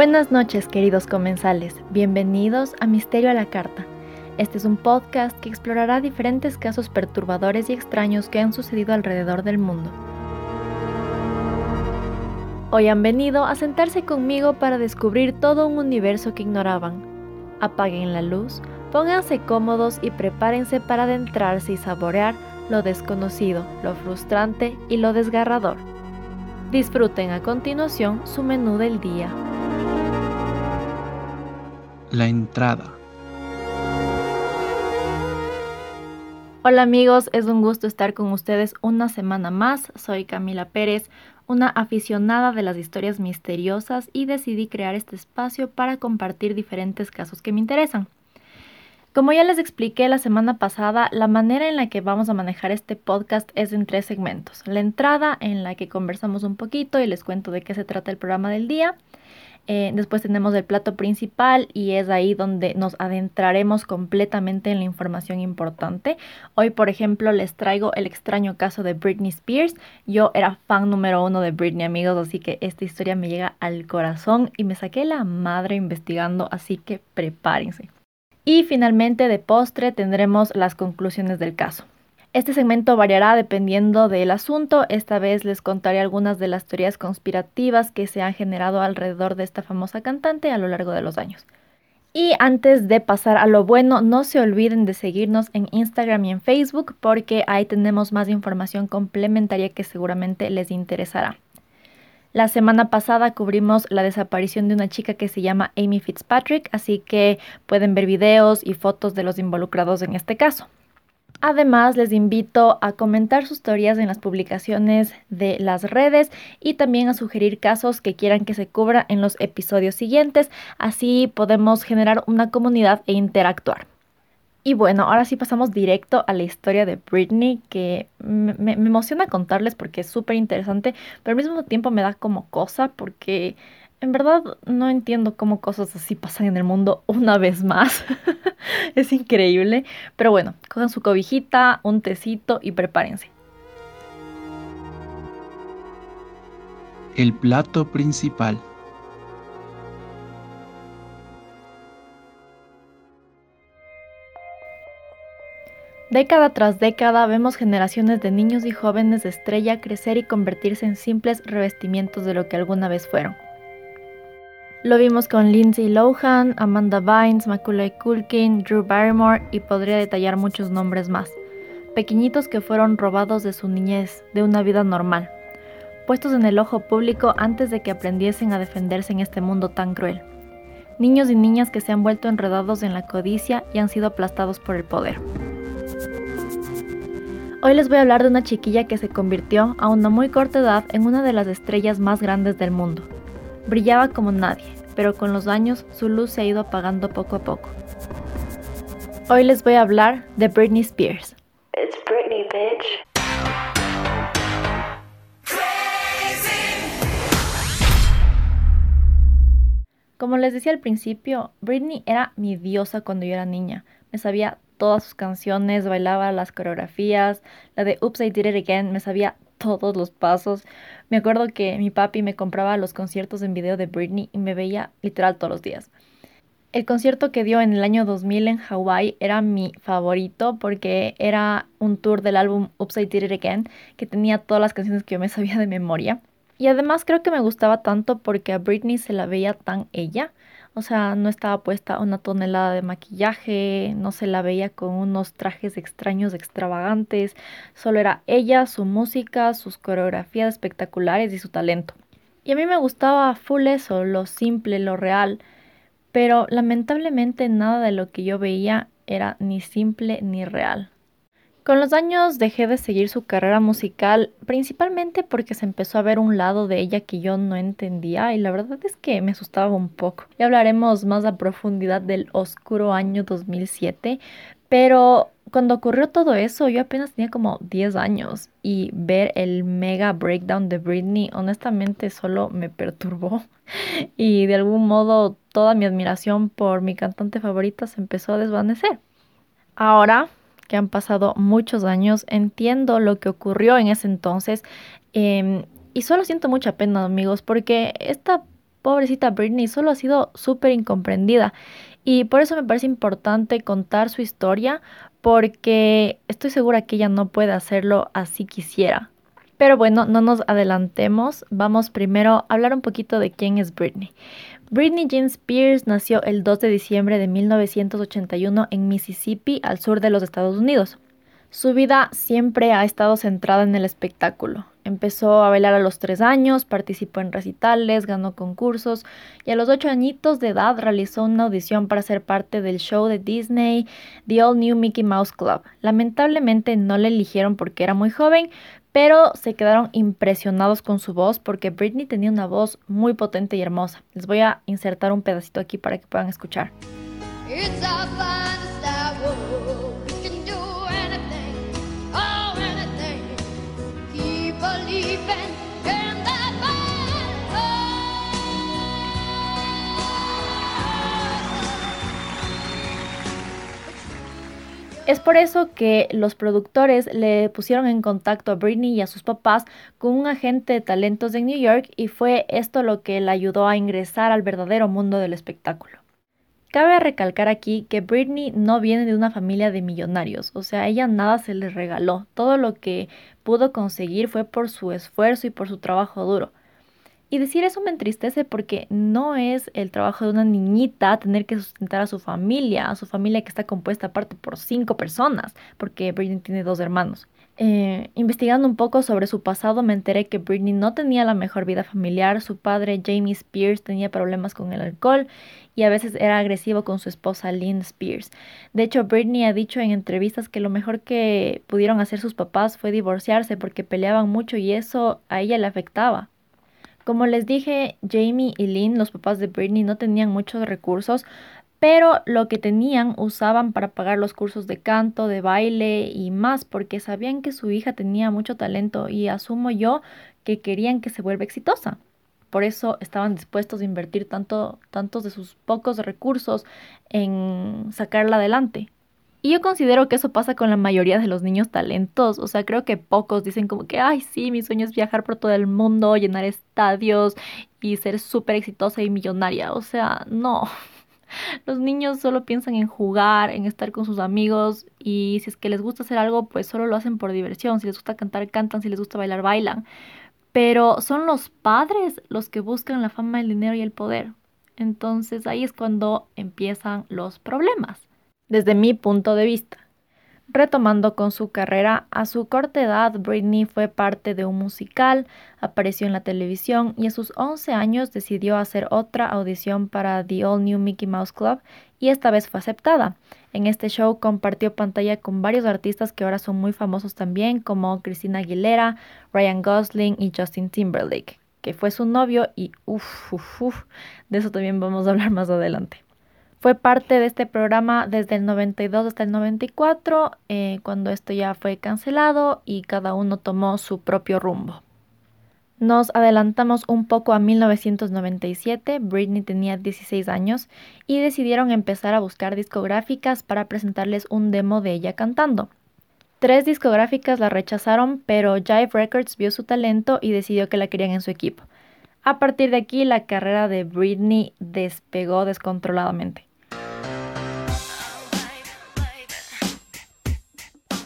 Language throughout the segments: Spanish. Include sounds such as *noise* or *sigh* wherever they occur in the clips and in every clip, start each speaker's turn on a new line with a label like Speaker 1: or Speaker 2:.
Speaker 1: Buenas noches queridos comensales, bienvenidos a Misterio a la Carta. Este es un podcast que explorará diferentes casos perturbadores y extraños que han sucedido alrededor del mundo. Hoy han venido a sentarse conmigo para descubrir todo un universo que ignoraban. Apaguen la luz, pónganse cómodos y prepárense para adentrarse y saborear lo desconocido, lo frustrante y lo desgarrador. Disfruten a continuación su menú del día.
Speaker 2: La entrada.
Speaker 1: Hola amigos, es un gusto estar con ustedes una semana más. Soy Camila Pérez, una aficionada de las historias misteriosas y decidí crear este espacio para compartir diferentes casos que me interesan. Como ya les expliqué la semana pasada, la manera en la que vamos a manejar este podcast es en tres segmentos. La entrada en la que conversamos un poquito y les cuento de qué se trata el programa del día. Eh, después tenemos el plato principal y es ahí donde nos adentraremos completamente en la información importante. Hoy, por ejemplo, les traigo el extraño caso de Britney Spears. Yo era fan número uno de Britney, amigos, así que esta historia me llega al corazón y me saqué la madre investigando, así que prepárense. Y finalmente, de postre, tendremos las conclusiones del caso. Este segmento variará dependiendo del asunto. Esta vez les contaré algunas de las teorías conspirativas que se han generado alrededor de esta famosa cantante a lo largo de los años. Y antes de pasar a lo bueno, no se olviden de seguirnos en Instagram y en Facebook porque ahí tenemos más información complementaria que seguramente les interesará. La semana pasada cubrimos la desaparición de una chica que se llama Amy Fitzpatrick, así que pueden ver videos y fotos de los involucrados en este caso. Además, les invito a comentar sus teorías en las publicaciones de las redes y también a sugerir casos que quieran que se cubra en los episodios siguientes. Así podemos generar una comunidad e interactuar. Y bueno, ahora sí pasamos directo a la historia de Britney, que me, emociona contarles porque es súper interesante, pero al mismo tiempo me da como cosa porque en verdad no entiendo cómo cosas así pasan en el mundo una vez más. *laughs* *laughs* es increíble. Pero bueno, cojan su cobijita, un tecito y prepárense.
Speaker 2: El plato principal.
Speaker 1: Década tras década vemos generaciones de niños y jóvenes de estrella crecer y convertirse en simples revestimientos de lo que alguna vez fueron. Lo vimos con Lindsay Lohan, Amanda Bynes, Macaulay Culkin, Drew Barrymore y podría detallar muchos nombres más. Pequeñitos que fueron robados de su niñez, de una vida normal, puestos en el ojo público antes de que aprendiesen a defenderse en este mundo tan cruel. Niños y niñas que se han vuelto enredados en la codicia y han sido aplastados por el poder. Hoy les voy a hablar de una chiquilla que se convirtió a una muy corta edad en una de las estrellas más grandes del mundo. Brillaba como nadie, pero con los años su luz se ha ido apagando poco a poco. Hoy les voy a hablar de Britney Spears. It's Britney, bitch. Como les decía al principio, Britney era mi diosa cuando yo era niña. Me sabía todas sus canciones, bailaba las coreografías, la de Oops, I Did It Again, me sabía todos los pasos. Me acuerdo que mi papi me compraba los conciertos en video de Britney y me veía literal todos los días. El concierto que dio en el año 2000 en Hawái era mi favorito porque era un tour del álbum Upside Did It Again que tenía todas las canciones que yo me sabía de memoria. Y además creo que me gustaba tanto porque a Britney se la veía tan ella. O sea, no estaba puesta una tonelada de maquillaje, no se la veía con unos trajes extraños, extravagantes. Solo era ella, su música, sus coreografías espectaculares y su talento. Y a mí me gustaba full eso, lo simple, lo real. Pero lamentablemente nada de lo que yo veía era ni simple ni real. Con los años dejé de seguir su carrera musical, principalmente porque se empezó a ver un lado de ella que yo no entendía y la verdad es que me asustaba un poco. Ya hablaremos más a profundidad del oscuro año 2007, pero cuando ocurrió todo eso yo apenas tenía como 10 años y ver el mega breakdown de Britney honestamente solo me perturbó *laughs* y de algún modo toda mi admiración por mi cantante favorita se empezó a desvanecer. Ahora que han pasado muchos años, entiendo lo que ocurrió en ese entonces em, y solo siento mucha pena, amigos, porque esta pobrecita Britney solo ha sido súper incomprendida y por eso me parece importante contar su historia porque estoy segura que ella no puede hacerlo así quisiera. Pero bueno, no nos adelantemos, vamos primero a hablar un poquito de quién es Britney. Britney Jean Spears nació el 2 de diciembre de 1981 en Mississippi, al sur de los Estados Unidos. Su vida siempre ha estado centrada en el espectáculo. Empezó a bailar a los 3 años, participó en recitales, ganó concursos y a los 8 añitos de edad realizó una audición para ser parte del show de Disney, The All New Mickey Mouse Club. Lamentablemente no le eligieron porque era muy joven, pero se quedaron impresionados con su voz porque Britney tenía una voz muy potente y hermosa. Les voy a insertar un pedacito aquí para que puedan escuchar. Es por eso que los productores le pusieron en contacto a Britney y a sus papás con un agente de talentos de New York y fue esto lo que le ayudó a ingresar al verdadero mundo del espectáculo. Cabe recalcar aquí que Britney no viene de una familia de millonarios, o sea, ella nada se le regaló, todo lo que pudo conseguir fue por su esfuerzo y por su trabajo duro. Y decir eso me entristece porque no es el trabajo de una niñita tener que sustentar a su familia, a su familia que está compuesta aparte por cinco personas, porque Britney tiene dos hermanos. Eh, investigando un poco sobre su pasado me enteré que Britney no tenía la mejor vida familiar, su padre Jamie Spears tenía problemas con el alcohol y a veces era agresivo con su esposa Lynn Spears. De hecho, Britney ha dicho en entrevistas que lo mejor que pudieron hacer sus papás fue divorciarse porque peleaban mucho y eso a ella le afectaba. Como les dije, Jamie y Lynn, los papás de Britney, no tenían muchos recursos, pero lo que tenían usaban para pagar los cursos de canto, de baile y más, porque sabían que su hija tenía mucho talento y asumo yo que querían que se vuelva exitosa. Por eso estaban dispuestos a invertir tanto, tantos de sus pocos recursos en sacarla adelante. Y yo considero que eso pasa con la mayoría de los niños talentos. O sea, creo que pocos dicen como que, ay, sí, mi sueño es viajar por todo el mundo, llenar estadios y ser súper exitosa y millonaria. O sea, no. *laughs* Los niños solo piensan en jugar, en estar con sus amigos y si es que les gusta hacer algo, pues solo lo hacen por diversión. Si les gusta cantar, cantan, si les gusta bailar, bailan. Pero son los padres los que buscan la fama, el dinero y el poder. Entonces ahí es cuando empiezan los problemas desde mi punto de vista. Retomando con su carrera, a su corta edad Britney fue parte de un musical, apareció en la televisión y a sus 11 años decidió hacer otra audición para The All New Mickey Mouse Club y esta vez fue aceptada. En este show compartió pantalla con varios artistas que ahora son muy famosos también como Christina Aguilera, Ryan Gosling y Justin Timberlake, que fue su novio y uff, uff, uff, de eso también vamos a hablar más adelante. Fue parte de este programa desde el 92 hasta el 94, eh, cuando esto ya fue cancelado y cada uno tomó su propio rumbo. Nos adelantamos un poco a 1997, Britney tenía 16 años y decidieron empezar a buscar discográficas para presentarles un demo de ella cantando. Tres discográficas la rechazaron, pero Jive Records vio su talento y decidió que la querían en su equipo. A partir de aquí, la carrera de Britney despegó descontroladamente.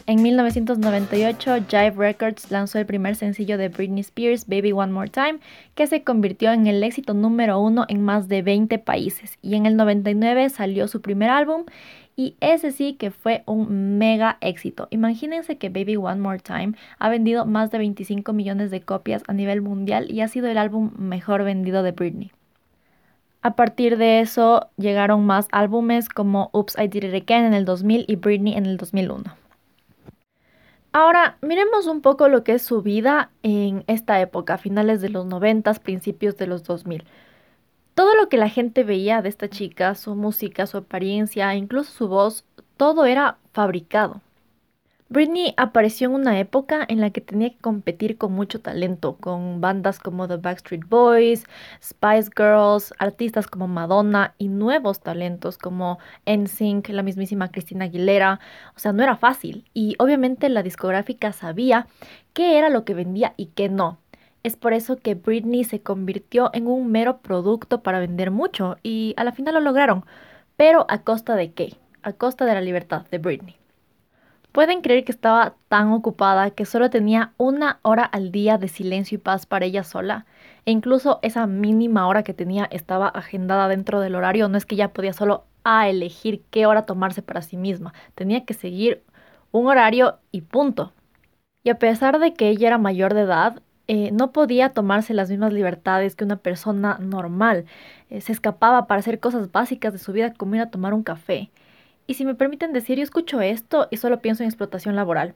Speaker 1: En 1998, Jive Records lanzó el primer sencillo de Britney Spears, Baby One More Time, que se convirtió en el éxito número uno en más de 20 países. Y en el 99 salió su primer álbum y ese sí que fue un mega éxito. Imagínense que Baby One More Time ha vendido más de 25 millones de copias a nivel mundial y ha sido el álbum mejor vendido de Britney. A partir de eso llegaron más álbumes como Oops, I Did It Again en el 2000 y Britney en el 2001. Ahora, miremos un poco lo que es su vida en esta época, finales de los 90, principios de los 2000. Todo lo que la gente veía de esta chica, su música, su apariencia, incluso su voz, todo era fabricado. Britney apareció en una época en la que tenía que competir con mucho talento, con bandas como The Backstreet Boys, Spice Girls, artistas como Madonna y nuevos talentos como NSYNC, la mismísima Cristina Aguilera. O sea, no era fácil y obviamente la discográfica sabía qué era lo que vendía y qué no. Es por eso que Britney se convirtió en un mero producto para vender mucho y a la final lo lograron. Pero a costa de qué? A costa de la libertad de Britney. Pueden creer que estaba tan ocupada que solo tenía una hora al día de silencio y paz para ella sola. E incluso esa mínima hora que tenía estaba agendada dentro del horario. No es que ella podía solo a elegir qué hora tomarse para sí misma. Tenía que seguir un horario y punto. Y a pesar de que ella era mayor de edad, eh, no podía tomarse las mismas libertades que una persona normal. Eh, se escapaba para hacer cosas básicas de su vida como ir a tomar un café. Y si me permiten decir, yo escucho esto y solo pienso en explotación laboral.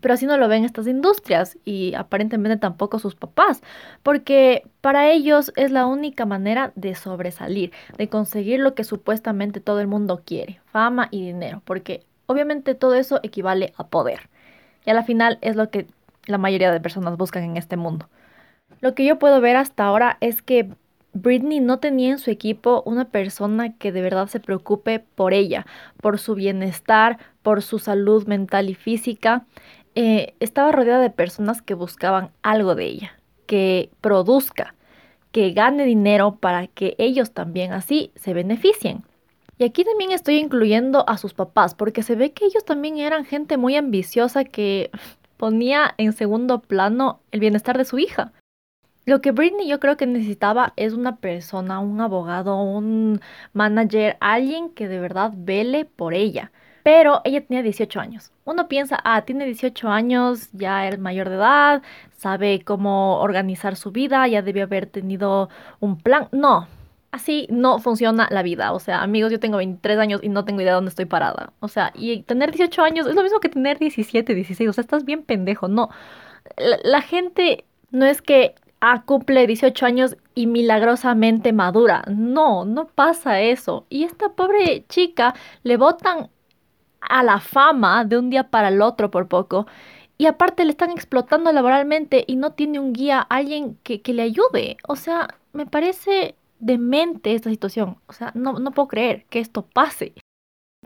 Speaker 1: Pero así no lo ven estas industrias y aparentemente tampoco sus papás, porque para ellos es la única manera de sobresalir, de conseguir lo que supuestamente todo el mundo quiere, fama y dinero, porque obviamente todo eso equivale a poder. Y a la final es lo que la mayoría de personas buscan en este mundo. Lo que yo puedo ver hasta ahora es que Britney no tenía en su equipo una persona que de verdad se preocupe por ella, por su bienestar, por su salud mental y física. Eh, estaba rodeada de personas que buscaban algo de ella, que produzca, que gane dinero para que ellos también así se beneficien. Y aquí también estoy incluyendo a sus papás, porque se ve que ellos también eran gente muy ambiciosa que ponía en segundo plano el bienestar de su hija. Lo que Britney yo creo que necesitaba es una persona, un abogado, un manager, alguien que de verdad vele por ella. Pero ella tenía 18 años. Uno piensa, ah, tiene 18 años, ya es mayor de edad, sabe cómo organizar su vida, ya debió haber tenido un plan. No, así no funciona la vida. O sea, amigos, yo tengo 23 años y no tengo idea de dónde estoy parada. O sea, y tener 18 años es lo mismo que tener 17, 16. O sea, estás bien pendejo. No, la gente no es que ah, cumple 18 años y milagrosamente madura. No, no pasa eso. Y esta pobre chica le botan a la fama de un día para el otro por poco. Y aparte le están explotando laboralmente y no tiene un guía, alguien que, le ayude. O sea, me parece demente esta situación. O sea, no, no puedo creer que esto pase.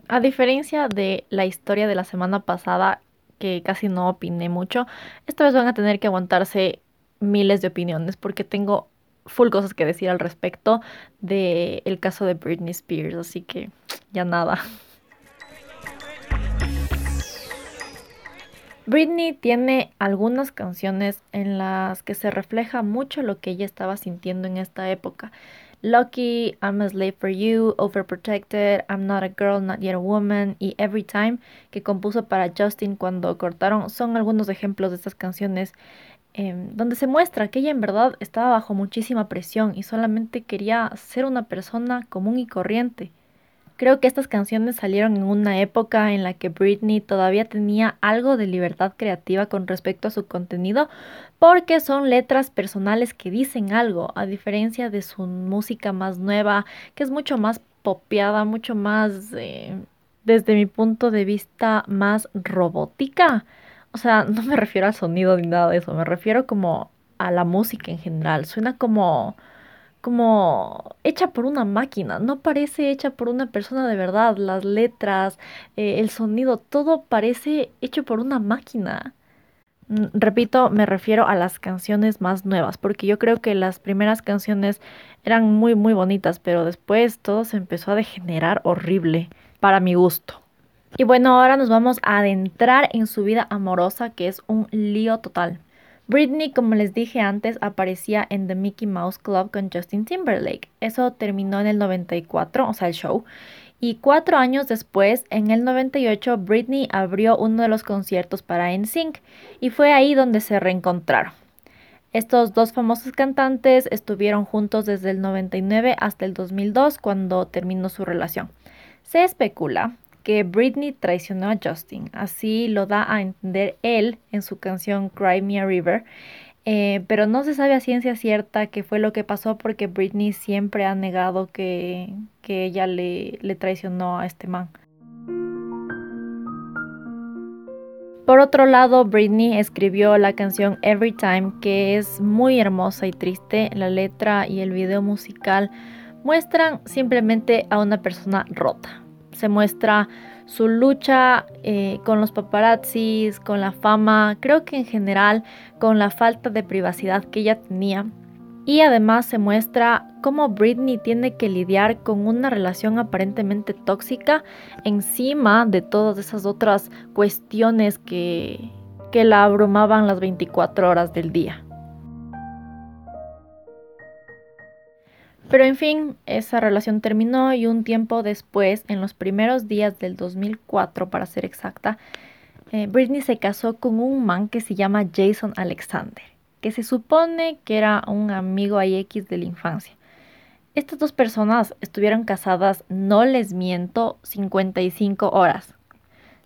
Speaker 1: A diferencia de la historia de la semana pasada, que casi no opiné mucho, esta vez van a tener que aguantarse miles de opiniones porque tengo full cosas que decir al respecto del el caso de Britney Spears, así que ya nada. Britney tiene algunas canciones en las que se refleja mucho lo que ella estaba sintiendo en esta época. Lucky, I'm a Slave for You, Overprotected, I'm Not a Girl, Not Yet a Woman y Every Time que compuso para Justin cuando cortaron son algunos ejemplos de estas canciones Em, donde se muestra que ella en verdad estaba bajo muchísima presión y solamente quería ser una persona común y corriente. Creo que estas canciones salieron en una época en la que Britney todavía tenía algo de libertad creativa con respecto a su contenido, porque son letras personales que dicen algo, a diferencia de su música más nueva, que es mucho más popeada, mucho más, eh, desde mi punto de vista, más robótica. O sea, *laughs* no me refiero al sonido ni nada de eso, me refiero como a la música en general. Suena como como hecha por una máquina, no parece hecha por una persona de verdad. Las letras, eh, el sonido, todo parece hecho por una máquina. Mm, repito, me refiero a las canciones más nuevas, porque yo creo que las primeras canciones eran muy, muy bonitas, pero después todo se empezó a degenerar horrible, para mi gusto. Y bueno, ahora nos vamos a adentrar en su vida amorosa, que es un lío total. Britney, como les dije antes, aparecía en The Mickey Mouse Club con Justin Timberlake. Eso terminó en el 94, o sea, el show. Y cuatro años después, en el 98, Britney abrió uno de los conciertos para NSYNC y fue ahí donde se reencontraron. Estos dos famosos cantantes estuvieron juntos desde el 99 hasta el 2002 cuando terminó su relación. Se especula que Britney traicionó a Justin. Así lo da a entender él en su canción Cry Me a River. Eh, pero no se sabe a ciencia cierta qué fue lo que pasó porque Britney siempre ha negado que, que ella le, le traicionó a este man. Por otro lado, Britney escribió la canción Every Time, que es muy hermosa y triste. La letra y el video musical muestran simplemente a una persona rota. Se muestra su lucha eh, con los paparazzis, con la fama, creo que en general con la falta de privacidad que ella tenía y además se muestra cómo Britney tiene que lidiar con una relación aparentemente tóxica encima de todas esas otras cuestiones que, que la abrumaban las 24 horas del día. Pero en fin, esa relación terminó y un tiempo después, en los primeros días del 2004 para ser exacta, eh, Britney se casó con un man que se llama Jason Alexander que se supone que era un amigo X de la infancia. Estas dos personas estuvieron casadas, no les miento, 55 horas.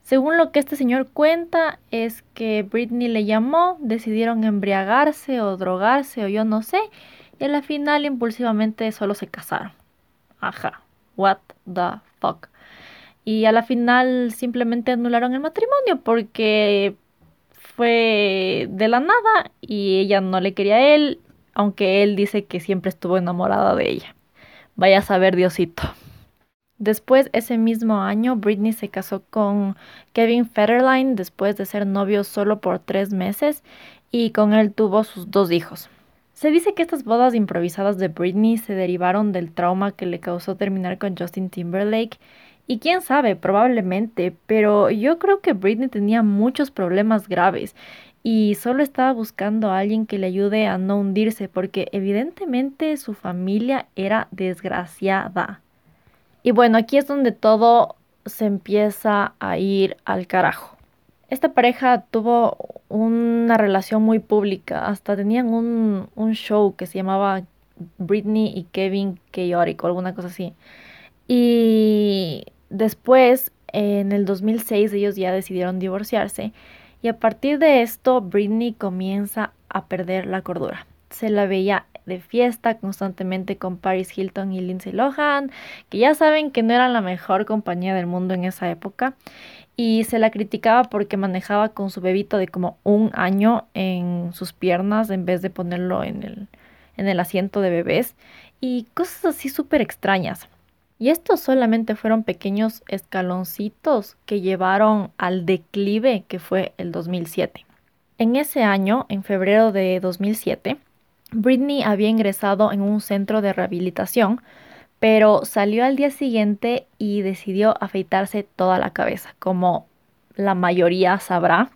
Speaker 1: Según lo que este señor cuenta, es que Britney le llamó, decidieron embriagarse o drogarse o yo no sé, y a la final impulsivamente solo se casaron. Ajá, what the fuck. Y a la final simplemente anularon el matrimonio porque fue de la nada y ella no le quería a él, aunque él dice que siempre estuvo enamorada de ella. Vaya a saber Diosito. Después, ese mismo año, Britney se casó con Kevin Federline después de ser novio solo por tres meses y con él tuvo sus dos hijos. Se dice que estas bodas improvisadas de Britney se derivaron del trauma que le causó terminar con Justin Timberlake y quién sabe, probablemente, pero yo creo que Britney tenía muchos problemas graves y solo estaba buscando a alguien que le ayude a no hundirse porque evidentemente su familia era desgraciada. Y bueno, aquí es donde todo se empieza a ir al carajo. Esta pareja tuvo una relación muy pública, hasta tenían un, un show que se llamaba Britney y Kevin Chaotic o alguna cosa así. Y después, en el 2006, ellos ya decidieron divorciarse. Y a partir de esto, Britney comienza a perder la cordura. Se la veía de fiesta constantemente con Paris Hilton y Lindsay Lohan, que ya saben que no eran la mejor compañía del mundo en esa época. Y se la criticaba porque manejaba con su bebito de como un año en sus piernas en vez de ponerlo en el, en el asiento de bebés. Y cosas así súper extrañas. Y estos solamente fueron pequeños escaloncitos que llevaron al declive que fue el 2007. En ese año, en febrero de 2007, Britney había ingresado en un centro de rehabilitación, pero salió al día siguiente y decidió afeitarse toda la cabeza, como la mayoría sabrá.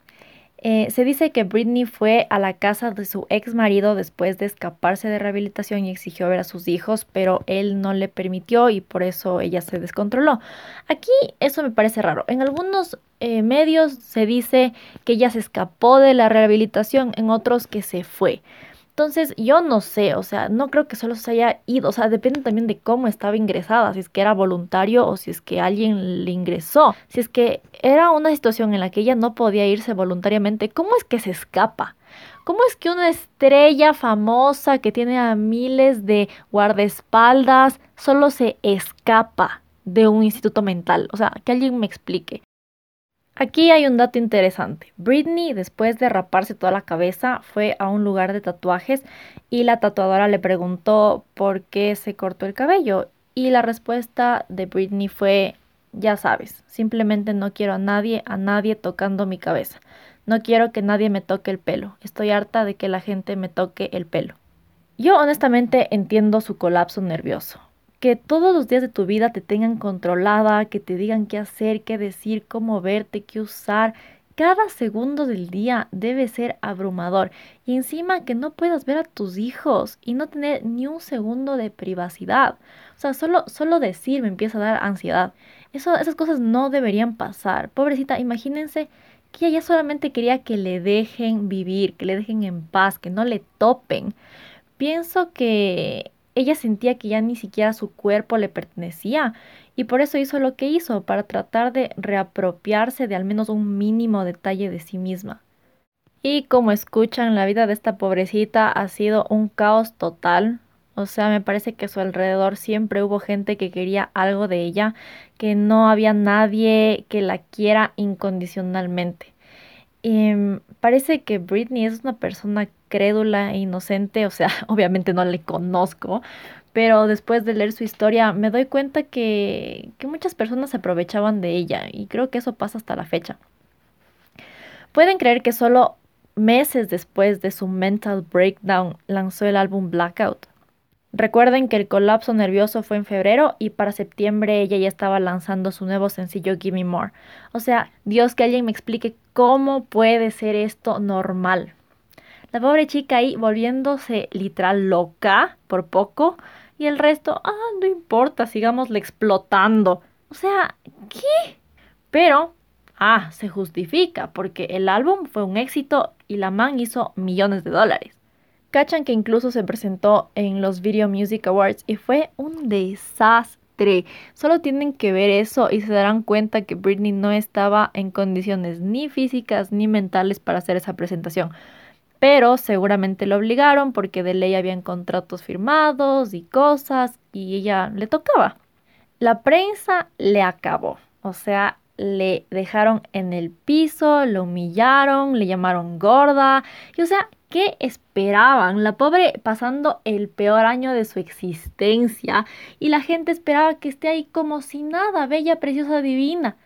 Speaker 1: Eh, se dice que Britney fue a la casa de su ex marido después de escaparse de rehabilitación y exigió ver a sus hijos, pero él no le permitió y por eso ella se descontroló. Aquí eso me parece raro. En algunos eh, medios se dice que ella se escapó de la rehabilitación, en otros que se fue. Entonces, yo no sé, o sea, no creo que solo se haya ido, o sea, depende también de cómo estaba ingresada, si es que era voluntario o si es que alguien le ingresó. Si es que era una situación en la que ella no podía irse voluntariamente, ¿cómo es que se escapa? ¿Cómo es que una estrella famosa que tiene a miles de guardaespaldas solo se escapa de un instituto mental? O sea, que alguien me explique. Aquí hay un dato interesante. Britney, después de raparse toda la cabeza, fue a un lugar de tatuajes y la tatuadora le preguntó por qué se cortó el cabello. Y la respuesta de Britney fue, ya sabes, simplemente no quiero a nadie, a nadie tocando mi cabeza. No quiero que nadie me toque el pelo. Estoy harta de que la gente me toque el pelo. Yo honestamente entiendo su colapso nervioso que todos los días de tu vida te tengan controlada, que te digan qué hacer, qué decir, cómo verte, qué usar. Cada segundo del día debe ser abrumador. Y encima que no puedas ver a tus hijos y no tener ni un segundo de privacidad. O sea, solo, solo decir me empieza a dar ansiedad. Eso, esas cosas no deberían pasar. Pobrecita, imagínense que ella solamente quería que le dejen vivir, que le dejen en paz, que no le topen. Pienso que ella sentía que ya ni siquiera su cuerpo le pertenecía y por eso hizo lo que hizo, para tratar de reapropiarse de al menos un mínimo detalle de sí misma. Y como escuchan, la vida de esta pobrecita ha sido un caos total. O sea, me parece que a su alrededor siempre hubo gente que quería algo de ella, que no había nadie que la quiera incondicionalmente. Mm, parece que Britney es una persona crédula e inocente, o sea, *laughs* obviamente no le conozco, pero después de leer su historia me doy cuenta que, que muchas personas se aprovechaban de ella y creo que eso pasa hasta la fecha. Pueden creer que solo meses después de su mental breakdown lanzó el álbum Blackout. Recuerden que el colapso nervioso fue en febrero y para septiembre ella ya estaba lanzando su nuevo sencillo Give Me More. O sea, Dios que alguien me explique cómo puede ser esto normal. La pobre chica ahí volviéndose literal loca por poco y el resto, ah, no importa, sigámosle explotando. O sea, ¿qué? Pero, ah, se justifica porque el álbum fue un éxito y la man hizo millones de dólares. Cachan que incluso se presentó en los Video Music Awards y fue un desastre. Solo tienen que ver eso y se darán cuenta que Britney no estaba en condiciones ni físicas ni mentales para hacer esa presentación. Pero seguramente lo obligaron porque de ley habían contratos firmados y cosas y ella le tocaba. La prensa le acabó. O sea, le dejaron en el piso, lo humillaron, le llamaron gorda. Y o sea, ¿qué esperaban? La pobre pasando el peor año de su existencia y la gente esperaba que esté ahí como si nada, bella, preciosa, divina.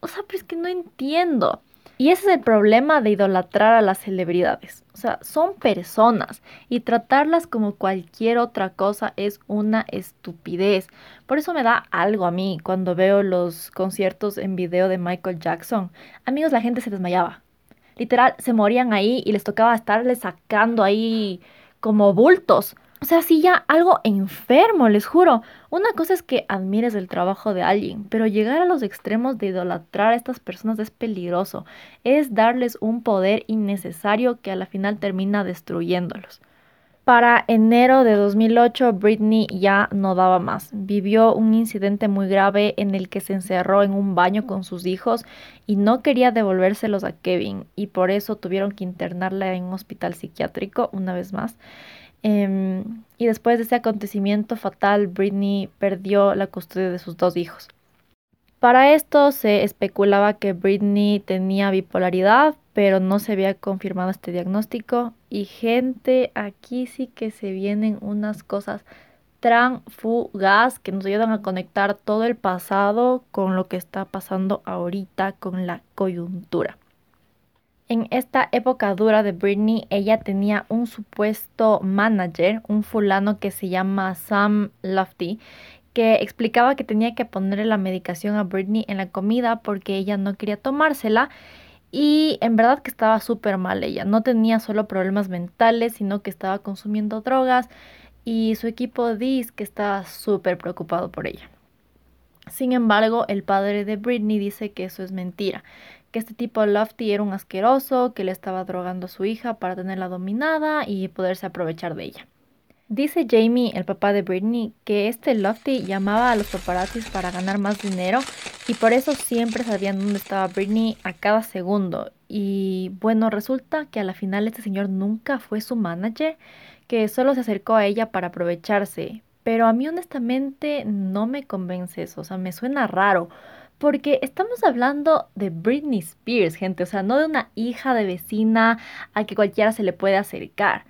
Speaker 1: O, sea, pero es que no entiendo. Y ese es el problema de idolatrar a las celebridades. O sea, son personas y tratarlas como cualquier otra cosa es una estupidez. Por eso me da algo a mí cuando veo los conciertos en video de Michael Jackson. Amigos, la gente se desmayaba. Literal, se morían ahí y les tocaba estarles sacando ahí como bultos. O sea, sí, ya algo enfermo, les juro. Una cosa es que admires el trabajo de alguien, pero llegar a los extremos de idolatrar a estas personas es peligroso. Es darles un poder innecesario que a la final termina destruyéndolos. Para enero de 2008, Britney ya no daba más. Vivió un incidente muy grave en el que se encerró en un baño con sus hijos y no quería devolvérselos a Kevin y por eso tuvieron que internarla en un hospital psiquiátrico una vez más. Em, y después de ese acontecimiento fatal, Britney perdió la custodia de sus dos hijos. Para esto se especulaba que Britney tenía bipolaridad, pero no se había confirmado este diagnóstico. Y gente, aquí sí que se vienen unas cosas transfugas que nos ayudan a conectar todo el pasado con lo que está pasando ahorita con la coyuntura. En esta época dura de Britney, ella tenía un supuesto manager, un fulano que se llama Sam Lofty, que explicaba que tenía que ponerle la medicación a Britney en la comida porque ella no quería tomársela. Y en verdad que estaba súper mal ella. No tenía solo problemas mentales, sino que estaba consumiendo drogas. Y su equipo dice que estaba súper preocupado por ella. Sin embargo, el padre de Britney dice que eso es mentira, que este tipo Lofty era un asqueroso, que le estaba drogando a su hija para tenerla dominada y poderse aprovechar de ella. Dice Jamie, el papá de Britney, que este Lofty llamaba a los paparazzis para ganar más dinero y por eso siempre sabían dónde estaba Britney a cada segundo. Y bueno, resulta que a la final este señor nunca fue su manager, que solo se acercó a ella para aprovecharse. Pero a mí honestamente no me convence eso, o sea, me suena raro porque estamos hablando de Britney Spears, gente, o sea, no de una hija de vecina a que cualquiera se le puede acercar.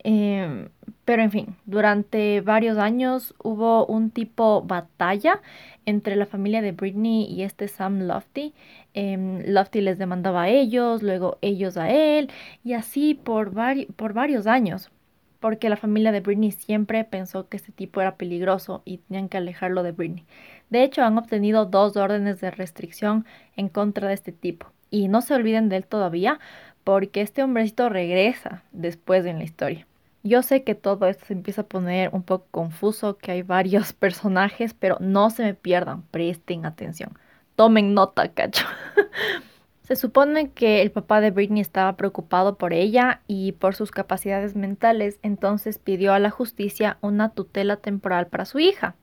Speaker 1: Em, pero en fin, durante varios años hubo un tipo batalla entre la familia de Britney y este Sam Lofty. Em, Lofty les demandaba a ellos, luego ellos a él, y así por, por varios años porque la familia de Britney siempre pensó que este tipo era peligroso y tenían que alejarlo de Britney. De hecho, han obtenido dos órdenes de restricción en contra de este tipo. Y no se olviden de él todavía, porque este hombrecito regresa después en la historia. Yo sé que todo esto se empieza a poner un poco confuso, que hay varios *laughs* personajes, pero no se me pierdan, presten atención. Tomen nota, cacho. *laughs* Se supone que el papá de Britney estaba preocupado por ella y por sus capacidades mentales, entonces pidió a la justicia una tutela temporal para su hija.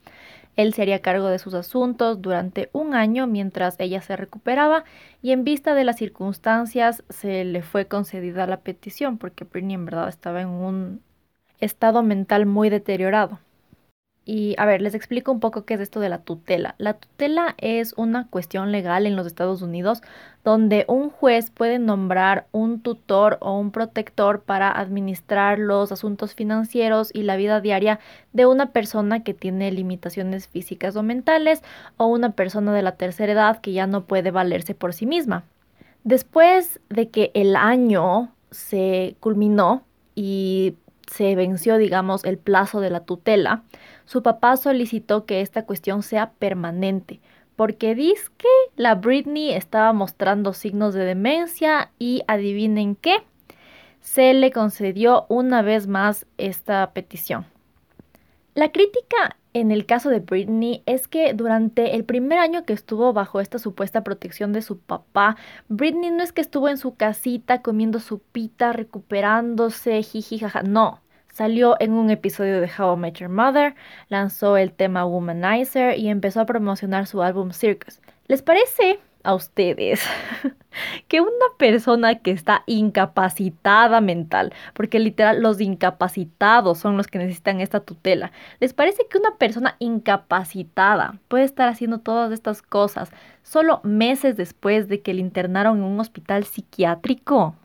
Speaker 1: Él se haría cargo de sus asuntos durante un año mientras ella se recuperaba y en vista de las circunstancias se le fue concedida la petición porque Britney en verdad estaba en un estado mental muy deteriorado. Y a ver, les explico un poco qué es esto de la tutela. La tutela es una cuestión legal en los Estados Unidos donde un juez puede nombrar un tutor o un protector para administrar los asuntos financieros y la vida diaria de una persona que tiene limitaciones físicas o mentales o una persona de la tercera edad que ya no puede valerse por sí misma. Después de que el año se culminó y se venció, digamos, el plazo de la tutela, su papá solicitó que esta cuestión sea permanente, porque dice que la Britney estaba mostrando signos de demencia y adivinen qué, se le concedió una vez más esta petición. La crítica en el caso de Britney es que durante el primer año que estuvo bajo esta supuesta protección de su papá, Britney no es que estuvo en su casita comiendo su pita, recuperándose, jiji, jaja, no. Salió en un episodio de How I Met Your Mother, lanzó el tema Womanizer y empezó a promocionar su álbum Circus. ¿Les parece a ustedes *laughs* que una persona que está incapacitada mental, porque literal los incapacitados son los que necesitan esta tutela, ¿les parece que una persona incapacitada puede estar haciendo todas estas cosas solo meses después de que le internaron en un hospital psiquiátrico?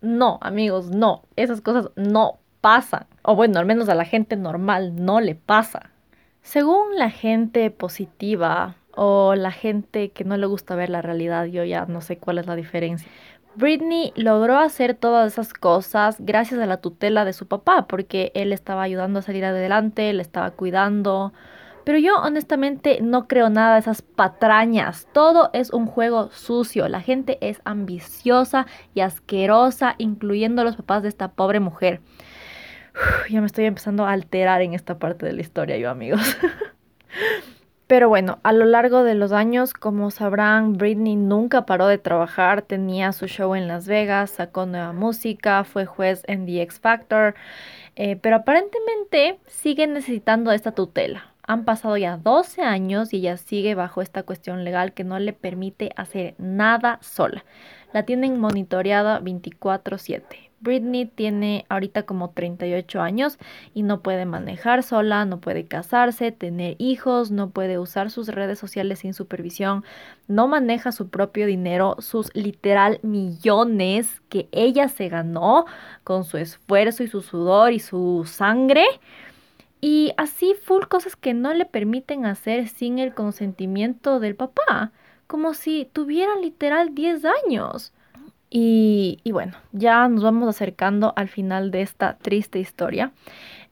Speaker 1: No, amigos, no, esas cosas no pasan. O bueno, al menos a la gente normal no le pasa. Según la gente positiva o la gente que no le gusta ver la realidad, yo ya no sé cuál es la diferencia. Britney logró hacer todas esas cosas gracias a la tutela de su papá, porque él estaba ayudando a salir adelante, le estaba cuidando. Pero yo honestamente no creo nada de esas patrañas. Todo es un juego sucio. La gente es ambiciosa y asquerosa, incluyendo los papás de esta pobre mujer ya me estoy empezando a alterar en esta parte de la historia, yo amigos. *laughs* Pero bueno, a lo largo de los años, como sabrán, Britney nunca paró de trabajar, tenía su show en Las Vegas, sacó nueva música, fue juez en The X Factor, eh, pero aparentemente sigue necesitando esta tutela. Han pasado ya 12 años y ella sigue bajo esta cuestión legal que no le permite hacer nada sola. La tienen monitoreada 24/7. Britney tiene ahorita como 38 años y no puede manejar sola, no puede casarse, tener hijos, no puede usar sus redes sociales sin supervisión, no maneja su propio dinero, sus literal millones que ella se ganó con su esfuerzo y su sudor y su sangre. Y así full cosas que no le permiten hacer sin el consentimiento del papá, como si tuviera literal 10 años. Y, bueno, ya nos vamos acercando al final de esta triste historia.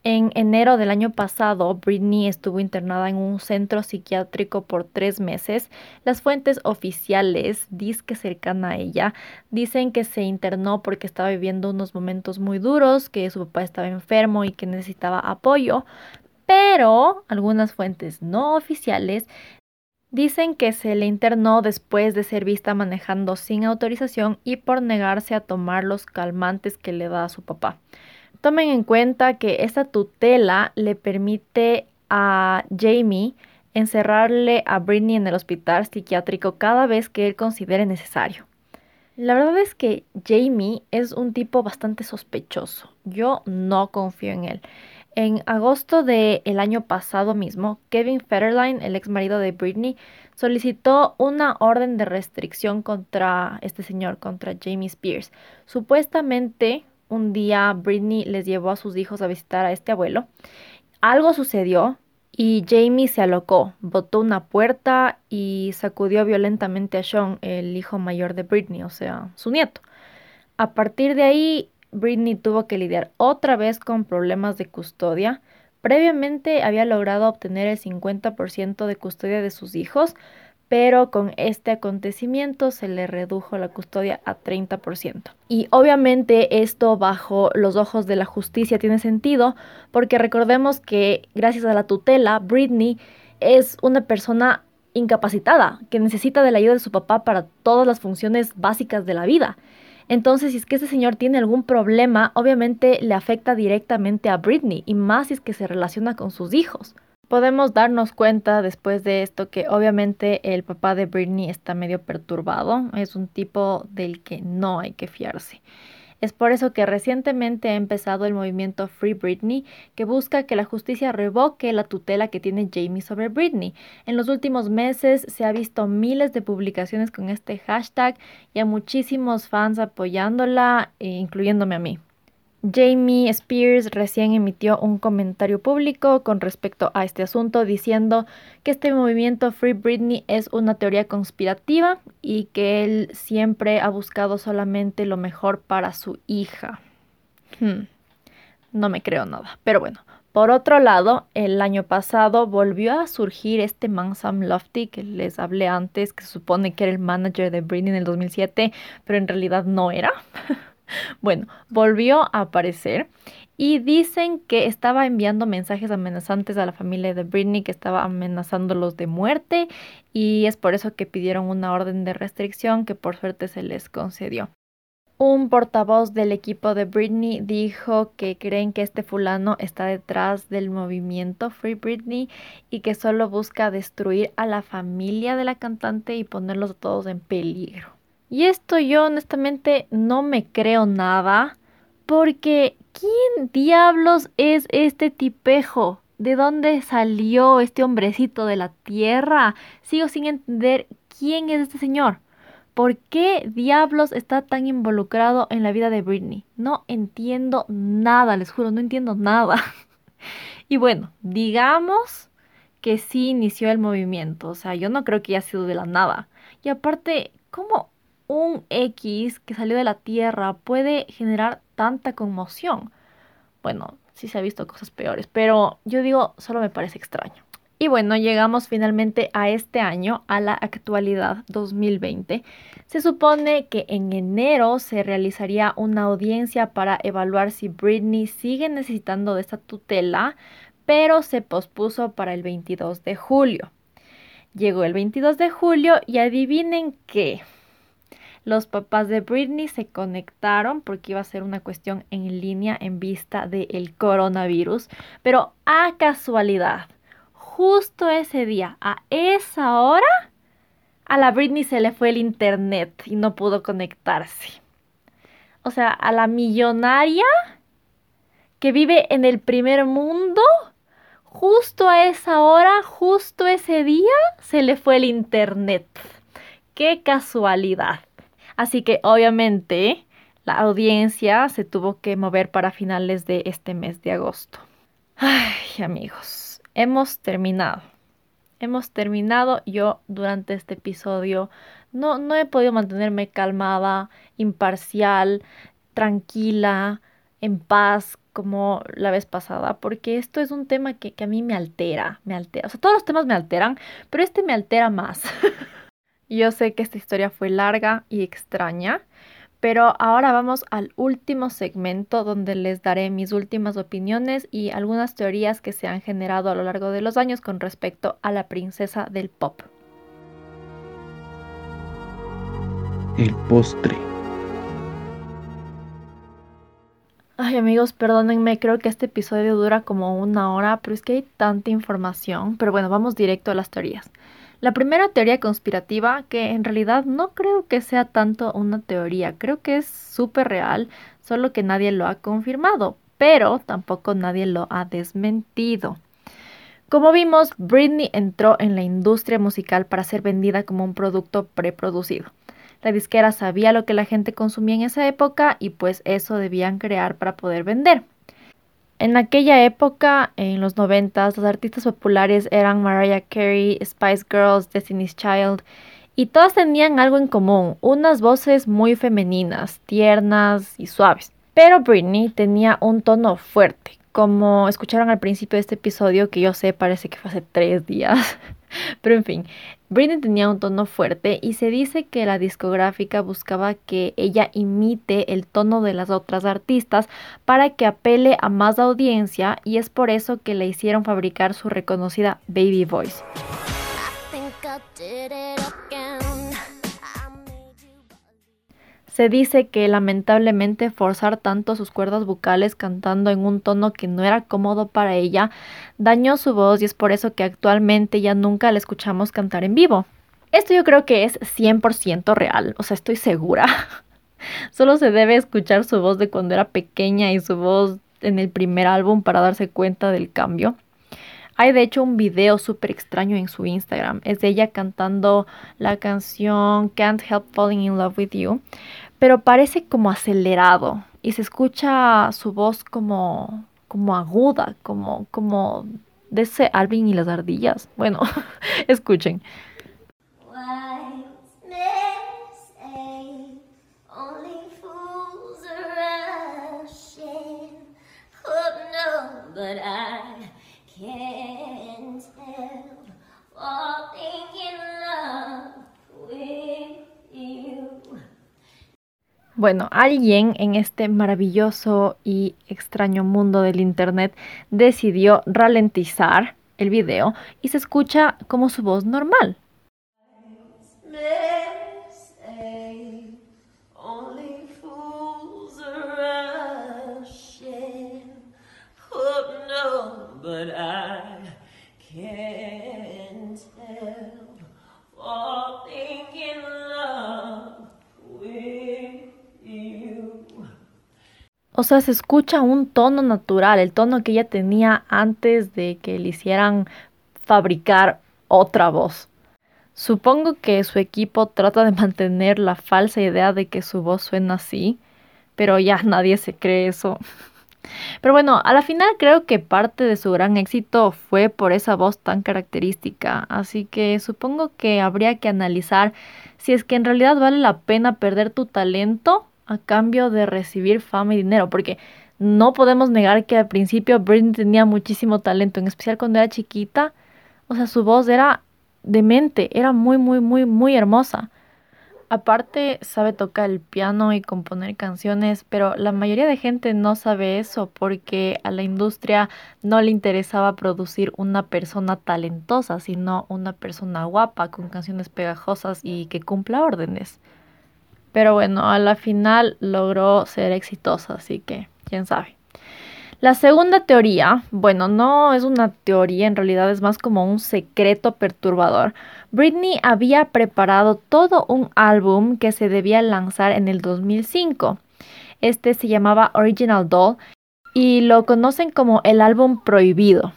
Speaker 1: En enero del año pasado, Britney estuvo internada en un centro psiquiátrico por tres meses. Las fuentes oficiales, disque cercana a ella, dicen que se internó porque estaba viviendo unos momentos muy duros, que su papá estaba enfermo y que necesitaba apoyo. Pero algunas fuentes no oficiales Dicen que se le internó después de ser vista manejando sin autorización y por negarse a tomar los calmantes que le da a su papá. Tomen en cuenta que esta tutela le permite a Jamie encerrarle a Britney en el hospital psiquiátrico cada vez que él considere necesario. La verdad es que Jamie es un tipo bastante sospechoso. Yo no confío en él. En agosto del año pasado mismo, Kevin Federline, el ex marido de Britney, solicitó una orden de restricción contra este señor, contra Jamie Spears. Supuestamente, un día Britney les llevó a sus hijos a visitar a este abuelo. Algo sucedió y Jamie se alocó, botó una puerta y sacudió violentamente a Sean, el hijo mayor de Britney, o sea, su nieto. A partir de ahí, Britney tuvo que lidiar otra vez con problemas de custodia. Previamente había logrado obtener el 50% de custodia de sus hijos, pero con este acontecimiento se le redujo la custodia a 30%. Y obviamente esto bajo los ojos de la justicia tiene sentido, porque recordemos que gracias a la tutela, Britney es una persona incapacitada, que necesita de la ayuda de su papá para todas las funciones básicas de la vida. Entonces, si es que ese señor tiene algún problema, obviamente le afecta directamente a Britney y más si es que se relaciona con sus hijos. Podemos darnos cuenta después de esto que obviamente el papá de Britney está medio perturbado, es un tipo del que no hay que fiarse. Es por eso que recientemente ha empezado el movimiento Free Britney, que busca que la justicia revoque la tutela que tiene Jamie sobre Britney. En los últimos meses se ha visto miles de publicaciones con este hashtag y a muchísimos fans apoyándola, eh, incluyéndome a mí. Jamie Spears recién emitió un comentario público con respecto a este asunto diciendo que este movimiento Free Britney es una teoría conspirativa y que él siempre ha buscado solamente lo mejor para su hija. Hmm, no me creo nada, pero bueno. Por otro lado, el año pasado volvió a surgir este man Sam Lofty que les hablé antes, que se supone que era el manager de Britney en el 2007, pero en realidad no era. *laughs* *laughs* Bueno, volvió a aparecer y dicen que estaba enviando mensajes amenazantes a la familia de Britney, que estaba amenazándolos de muerte y es por eso que pidieron una orden de restricción que por suerte se les concedió. Un portavoz del equipo de Britney dijo que creen que este fulano está detrás del movimiento Free Britney y que solo busca destruir a la familia de la cantante y ponerlos a todos en peligro. Y esto yo honestamente no me creo nada porque ¿quién diablos es este tipejo? ¿De dónde salió este hombrecito de la tierra? Sigo sin entender quién es este señor. ¿Por qué diablos está tan involucrado en la vida de Britney? No entiendo nada, les juro, no entiendo nada. *laughs* y bueno, digamos que sí inició el movimiento, o sea, yo no creo que haya sido de la nada. Y aparte, ¿cómo un X que salió de la Tierra puede generar tanta conmoción. Bueno, sí se ha visto cosas peores, pero yo digo, solo me parece extraño. Y bueno, llegamos finalmente a este año, a la actualidad 2020. Se supone que en enero se realizaría una audiencia para evaluar si Britney sigue necesitando de esta tutela, pero se pospuso para el 22 de julio. Llegó el 22 de julio y adivinen qué los papás de Britney se conectaron porque iba a ser una cuestión en línea en vista del coronavirus. Pero a casualidad, justo ese día, a esa hora, a la Britney se le fue el internet y no pudo conectarse. O sea, a la millonaria que vive en el primer mundo, justo a esa hora, justo ese día, se le fue el internet. Qué casualidad. Así que obviamente la audiencia se tuvo que mover para finales de este mes de agosto. Ay, amigos, hemos terminado. Hemos terminado. Yo durante este episodio no, no he podido mantenerme calmada, imparcial, tranquila, en paz como la vez pasada, porque esto es un tema que, que, a mí me altera, me altera. O sea, todos los temas me alteran, pero este me altera más. *laughs* Yo sé que esta historia fue larga y extraña, pero ahora vamos al último segmento donde les daré mis últimas opiniones y algunas teorías que se han generado a lo largo de los años con respecto a la princesa del pop.
Speaker 3: El postre.
Speaker 1: Ay amigos, perdónenme, creo que este episodio dura como una hora, pero es que hay tanta información. Pero bueno, vamos directo a las teorías. La primera teoría conspirativa, que en realidad no creo que sea tanto una teoría, creo que es súper real, solo que nadie lo ha confirmado, pero tampoco nadie lo ha desmentido. Como vimos, Britney entró en la industria musical para ser vendida como un producto preproducido. La disquera sabía lo que la gente consumía en esa época y pues eso debían crear para poder vender. En aquella época, en los 90, los artistas populares eran Mariah Carey, Spice Girls, Destiny's Child, y todas tenían algo en común, unas voces muy femeninas, tiernas y suaves. Pero Britney tenía un tono fuerte, como escucharon al principio de este episodio, que yo sé parece que fue hace tres días. *laughs* *laughs* Pero en fin, Britney tenía un tono fuerte y se dice que la discográfica buscaba que ella imite el tono de las otras artistas para que apele a más audiencia y es por eso que le hicieron fabricar su reconocida Baby Voice. Se dice que lamentablemente forzar tanto sus cuerdas vocales cantando en un tono que no era cómodo para ella dañó su voz y es por eso que actualmente ya nunca la escuchamos cantar en vivo. Esto yo creo que es 100% real, o sea, estoy segura. *laughs* Solo se debe escuchar su voz de cuando era pequeña y su voz en el primer álbum para darse cuenta del cambio. Hay de hecho un video súper extraño en su Instagram. Es de ella cantando la canción Can't Help Falling in Love with You, pero parece como acelerado y se escucha su voz como, como aguda, como, como de ese Alvin y las ardillas. Bueno, *laughs* escuchen. Bueno, alguien en este maravilloso y extraño mundo del Internet decidió ralentizar el video y se escucha como su voz normal. O sea, se escucha un tono natural, el tono que ella tenía antes de que le hicieran fabricar otra voz. Supongo que su equipo trata de *laughs* mantener la falsa idea de que su voz suena así, pero ya *laughs* nadie se cree eso. *laughs* Pero bueno, a la final creo que parte de su gran éxito fue por esa voz tan característica, así que supongo que habría que analizar si es que en realidad vale la pena perder tu talento a cambio de recibir fama y dinero, porque no podemos negar que al principio Britney tenía muchísimo talento, en especial cuando era chiquita, o sea, su voz era demente, era muy, muy, muy, muy hermosa. Aparte, sabe tocar el piano y componer canciones, pero la mayoría de gente no sabe eso porque a la industria no le interesaba producir una persona talentosa, sino una persona guapa con canciones pegajosas y que cumpla órdenes. Pero bueno, a la final logró ser exitosa, así que quién sabe. La segunda teoría, bueno, no es una teoría, en realidad es más como un secreto perturbador. Britney había preparado todo un álbum que se debía lanzar en el 2005. Este se llamaba Original Doll y lo conocen como el álbum prohibido.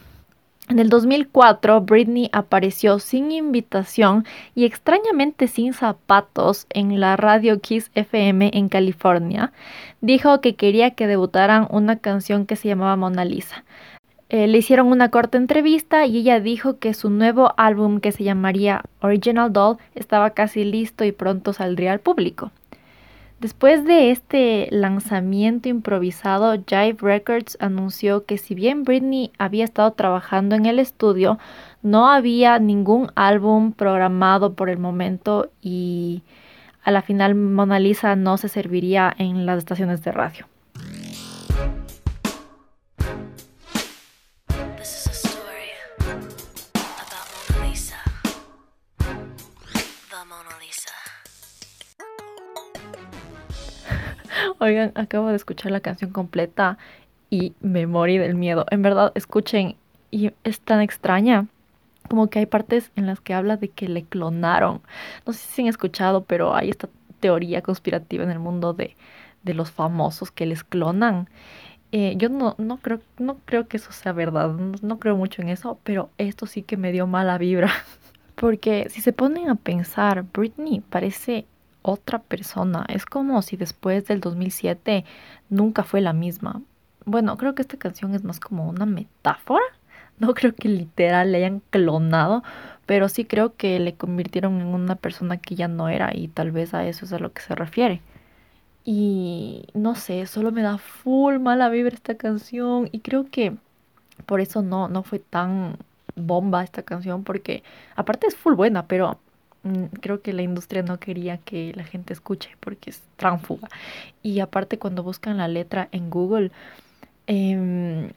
Speaker 1: En el 2004, Britney apareció sin invitación y extrañamente sin zapatos en la radio Kiss FM en California. Dijo que quería que debutaran una canción que se llamaba Mona Lisa. Eh, le hicieron una corta entrevista y ella dijo que su nuevo álbum que se llamaría Original Doll estaba casi listo y pronto saldría al público. Después de este lanzamiento improvisado, Jive Records anunció que si bien Britney había estado trabajando en el estudio, no había ningún álbum programado por el momento y a la final Mona Lisa no se serviría en las estaciones de radio. Oigan, acabo de escuchar la canción completa y me morí del miedo. En verdad, escuchen, y es tan extraña. Como que hay partes en las que habla de que le clonaron. No sé si han escuchado, pero hay esta teoría conspirativa en el mundo de, de los famosos que les clonan. Eh, yo no, no, creo, no creo que eso sea verdad, no, no creo mucho en eso, pero esto sí que me dio mala vibra. *laughs* Porque si se ponen a pensar, Britney parece otra persona. Es como si después del 2007 nunca fue la misma. Bueno, creo que esta canción es más como una metáfora. *laughs* No creo que literal le hayan clonado, pero sí creo que le convirtieron en una persona que ya no era y tal vez a eso es a lo que se refiere. Y no sé, solo me da full mala vibra esta canción y creo que por eso no, no fue tan bomba esta canción porque aparte es full buena, pero creo que la industria no quería que la gente escuche porque es tránfuga. Y aparte cuando buscan la letra en Google, em,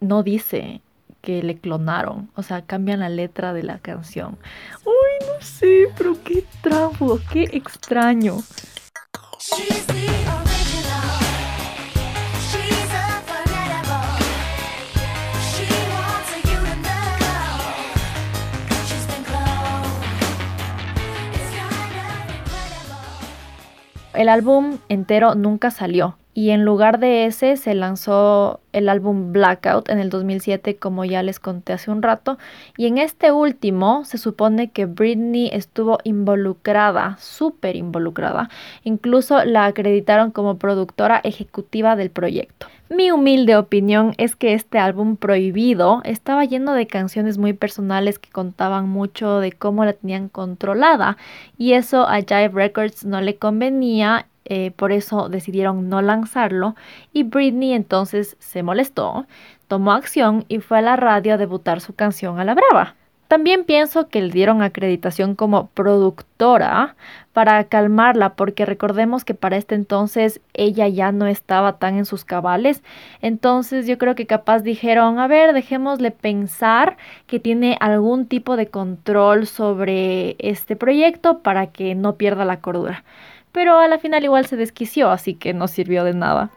Speaker 1: no dice que le clonaron, o sea, cambian la letra de la canción. Uy, no sé, pero qué trampo, qué extraño. El álbum entero nunca salió. Y en lugar de ese se lanzó el álbum Blackout en el 2007 como ya les conté hace un rato. Y en este último se supone que Britney estuvo involucrada, súper involucrada, incluso la acreditaron como productora ejecutiva del proyecto. Mi humilde opinión es que este álbum prohibido estaba lleno de canciones muy personales que contaban mucho de cómo la tenían controlada y eso a Jive Records no le convenía eh, por eso decidieron no lanzarlo y Britney entonces se molestó, tomó acción y fue a la radio a debutar su canción a la brava. También pienso que le dieron acreditación como productora para calmarla, porque recordemos que para este entonces ella ya no estaba tan en sus cabales. Entonces yo creo que capaz dijeron, a ver, dejémosle pensar que tiene algún tipo de control sobre este proyecto para que no pierda la cordura. Pero a la final igual se desquició, así que no sirvió de nada.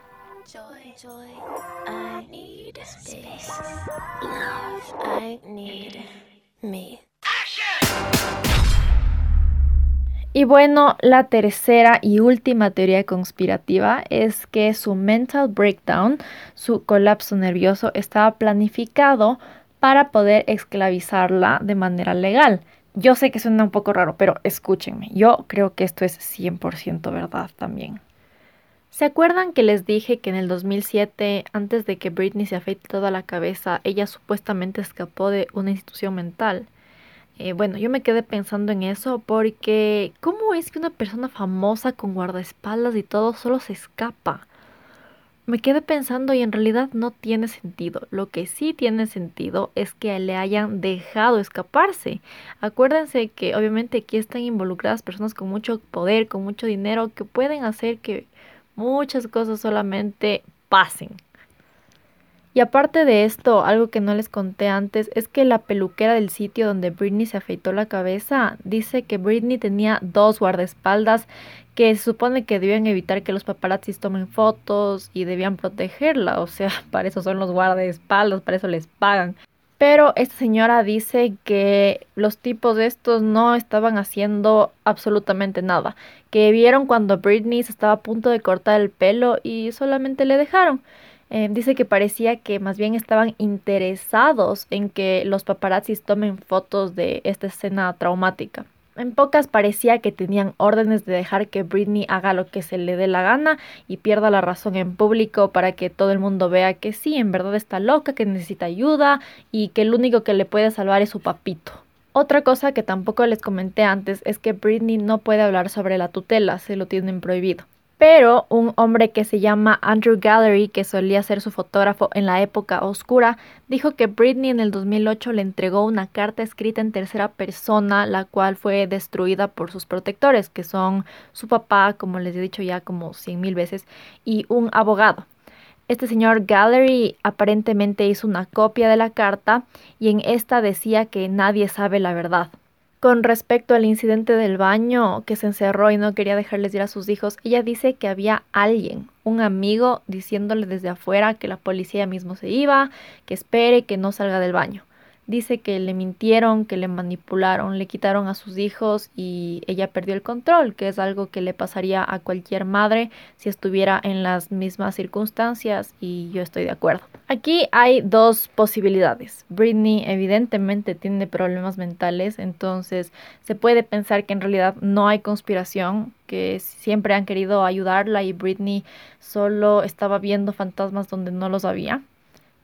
Speaker 1: Y bueno, la tercera y última teoría conspirativa es que su mental breakdown, su colapso nervioso, estaba planificado para poder esclavizarla de manera legal. Yo sé que suena un poco raro, pero escúchenme, yo creo que esto es 100% verdad también. ¿Se acuerdan que les dije que en el 2007, antes de que Britney se afeite toda la cabeza, ella supuestamente escapó de una institución mental? Eh, bueno, yo me quedé pensando en eso porque ¿cómo es que una persona famosa con guardaespaldas y todo solo se escapa? Me quedé pensando y en realidad no tiene sentido. Lo que sí tiene sentido es que le hayan dejado escaparse. Acuérdense que obviamente aquí están involucradas personas con mucho poder, con mucho dinero, que pueden hacer que muchas cosas solamente pasen. Y aparte de esto, algo que no les conté antes es que la peluquera del sitio donde Britney se afeitó la cabeza dice que Britney tenía dos guardaespaldas que se supone que debían evitar que los paparazzis tomen fotos y debían protegerla. O sea, *laughs* para eso son los guardaespaldas, para eso les pagan. Pero esta señora dice que los tipos de estos no estaban haciendo absolutamente nada. Que vieron cuando Britney se estaba a punto de cortar el pelo y solamente le dejaron. Eh, dice que parecía que más bien estaban interesados en que los paparazzis tomen fotos de esta escena traumática. En pocas parecía que tenían órdenes de dejar que Britney haga lo que se le dé la gana y pierda la razón en público para que todo el mundo vea que sí, en verdad está loca, que necesita ayuda y que el único que le puede salvar es su papito. Otra cosa que tampoco les comenté antes es que Britney no puede hablar sobre la tutela, se lo tienen prohibido. Pero un hombre que se llama Andrew Gallery, que solía ser su fotógrafo en la época oscura, dijo que Britney en el 2008 le entregó una carta escrita en tercera persona, la cual fue destruida por sus protectores, que son su papá, como les he dicho ya como cien mil veces, y un abogado. Este señor Gallery aparentemente hizo una copia de la carta y en esta decía que nadie sabe la verdad. Con respecto al incidente del baño que se encerró y no quería dejarles ir a sus hijos, ella dice que había alguien, un amigo, diciéndole desde afuera que la policía mismo se iba, que espere, que no salga del baño. Dice que le mintieron, que le manipularon, le quitaron a sus hijos y ella perdió el control, que es algo que le pasaría a cualquier madre si estuviera en las mismas circunstancias y yo estoy de acuerdo. Aquí hay dos posibilidades. Britney evidentemente tiene problemas mentales, entonces se puede pensar que en realidad no hay conspiración, que siempre han querido ayudarla y Britney solo estaba viendo fantasmas donde no los había.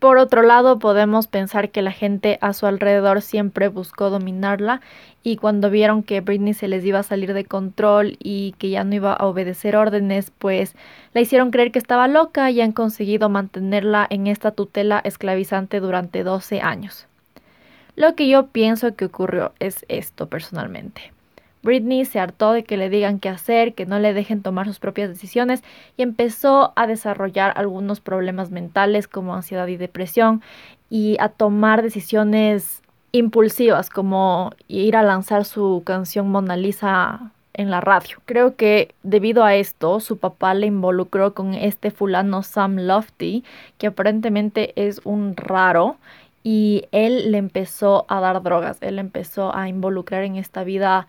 Speaker 1: Por otro lado, podemos pensar que la gente a su alrededor siempre buscó dominarla y cuando vieron que Britney se les iba a salir de control y que ya no iba a obedecer órdenes, pues la hicieron creer que estaba loca y han conseguido mantenerla en esta tutela esclavizante durante 12 años. Lo que yo pienso que ocurrió es esto personalmente. Britney se hartó de que le digan qué hacer, que no le dejen tomar sus propias decisiones y empezó a desarrollar algunos problemas mentales como ansiedad y depresión y a tomar decisiones impulsivas, como ir a lanzar su canción Mona Lisa en la radio. Creo que debido a esto, su papá le involucró con este fulano Sam Lofty, que aparentemente es un raro, y él le empezó a dar drogas, él empezó a involucrar en esta vida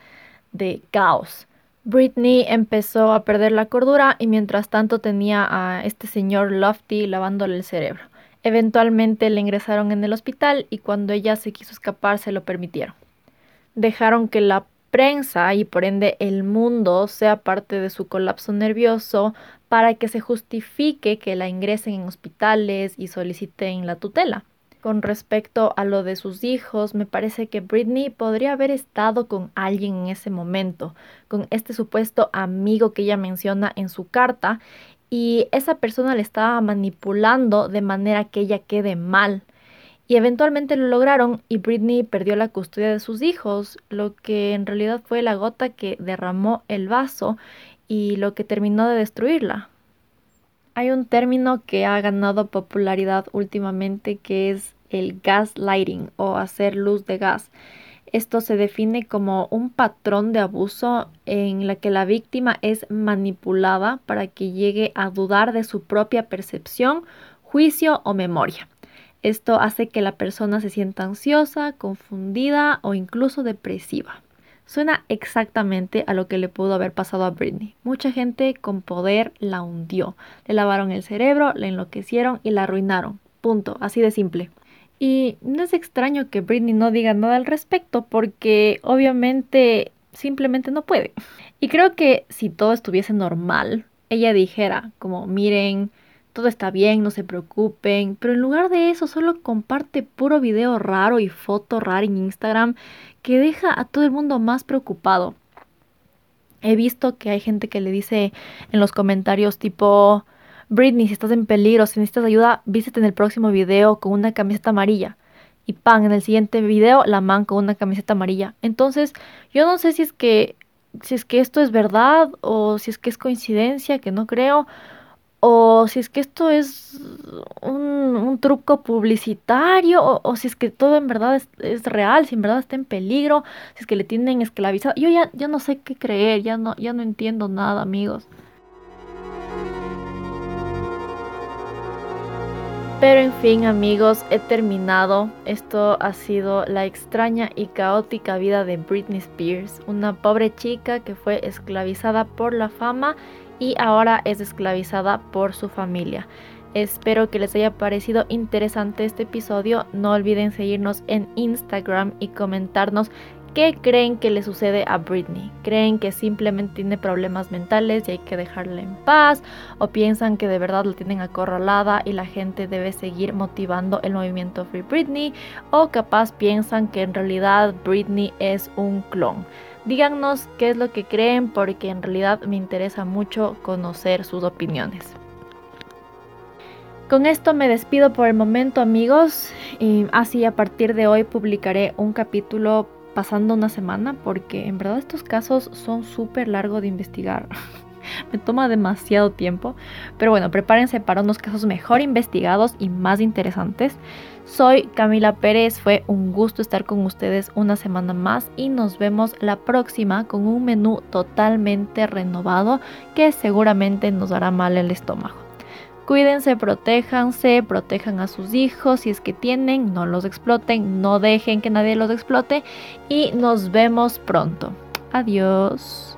Speaker 1: de caos. Britney empezó a perder la cordura y mientras tanto tenía a este señor Lofty lavándole el cerebro. Eventualmente le ingresaron en el hospital y cuando ella se quiso escapar se lo permitieron. Dejaron que la prensa y por ende el mundo sea parte de su colapso nervioso para que se justifique que la ingresen en hospitales y soliciten la tutela. Con respecto a lo de sus hijos, me parece que Britney podría haber estado con alguien en ese momento, con este supuesto amigo que ella menciona en su carta, y esa persona le estaba manipulando de manera que ella quede mal. Y eventualmente lo lograron y Britney perdió la custodia de sus hijos, lo que en realidad fue la gota que derramó el vaso y lo que terminó de destruirla. Hay un término que ha ganado popularidad últimamente que es el gaslighting o hacer luz de gas. Esto se define como un patrón de abuso en la que la víctima es manipulada para que llegue a dudar de su propia percepción, juicio o memoria. Esto hace que la persona se sienta ansiosa, confundida o incluso depresiva. Suena exactamente a lo que le pudo haber pasado a Britney. Mucha gente con poder la hundió, le lavaron el cerebro, la enloquecieron y la arruinaron. Punto, así de simple. Y no es extraño que Britney no diga nada al respecto porque obviamente simplemente no puede. Y creo que si todo estuviese normal, ella dijera como miren, todo está bien, no se preocupen, pero en lugar de eso solo comparte puro video raro y foto rara en Instagram que deja a todo el mundo más preocupado. He visto que hay gente que le dice en los comentarios tipo Britney, si estás en peligro, si necesitas ayuda, vístete en el próximo video con una camiseta amarilla. Y pan, en el siguiente video, la man con una camiseta amarilla. Entonces, yo no sé si es que si es que esto es verdad o si es que es coincidencia, que no creo, o si es que esto es un, truco publicitario, o, si es que todo en verdad es, real, si en verdad está en peligro, si es que le tienen esclavizado. Yo ya, ya no sé qué creer, ya no, ya no entiendo nada, amigos. Pero en fin amigos, he terminado. Esto ha sido la extraña y caótica vida de Britney Spears, una pobre chica que fue esclavizada por la fama y ahora es esclavizada por su familia. Espero que les haya parecido interesante este episodio. No olviden seguirnos en Instagram y comentarnos ¿Qué creen que le sucede a Britney? ¿Creen que simplemente tiene problemas mentales y hay que dejarla en paz? ¿O piensan que de verdad la tienen acorralada y la gente debe seguir motivando el movimiento Free Britney? ¿O capaz piensan que en realidad Britney es un clon? Díganos qué es lo que creen porque en realidad me interesa mucho conocer sus opiniones. Con esto me despido por el momento amigos y así a partir de hoy publicaré un capítulo pasando una semana porque en verdad estos casos son súper largos de investigar. *laughs* Me toma demasiado tiempo. Pero bueno, prepárense para unos casos mejor investigados y más interesantes. Soy Camila Pérez, fue un gusto estar con ustedes una semana más y nos vemos la próxima con un menú totalmente renovado que seguramente nos hará mal el estómago. Cuídense, protéjanse, protejan a sus hijos si es que tienen, no los exploten, no dejen que nadie los explote y nos vemos pronto. Adiós.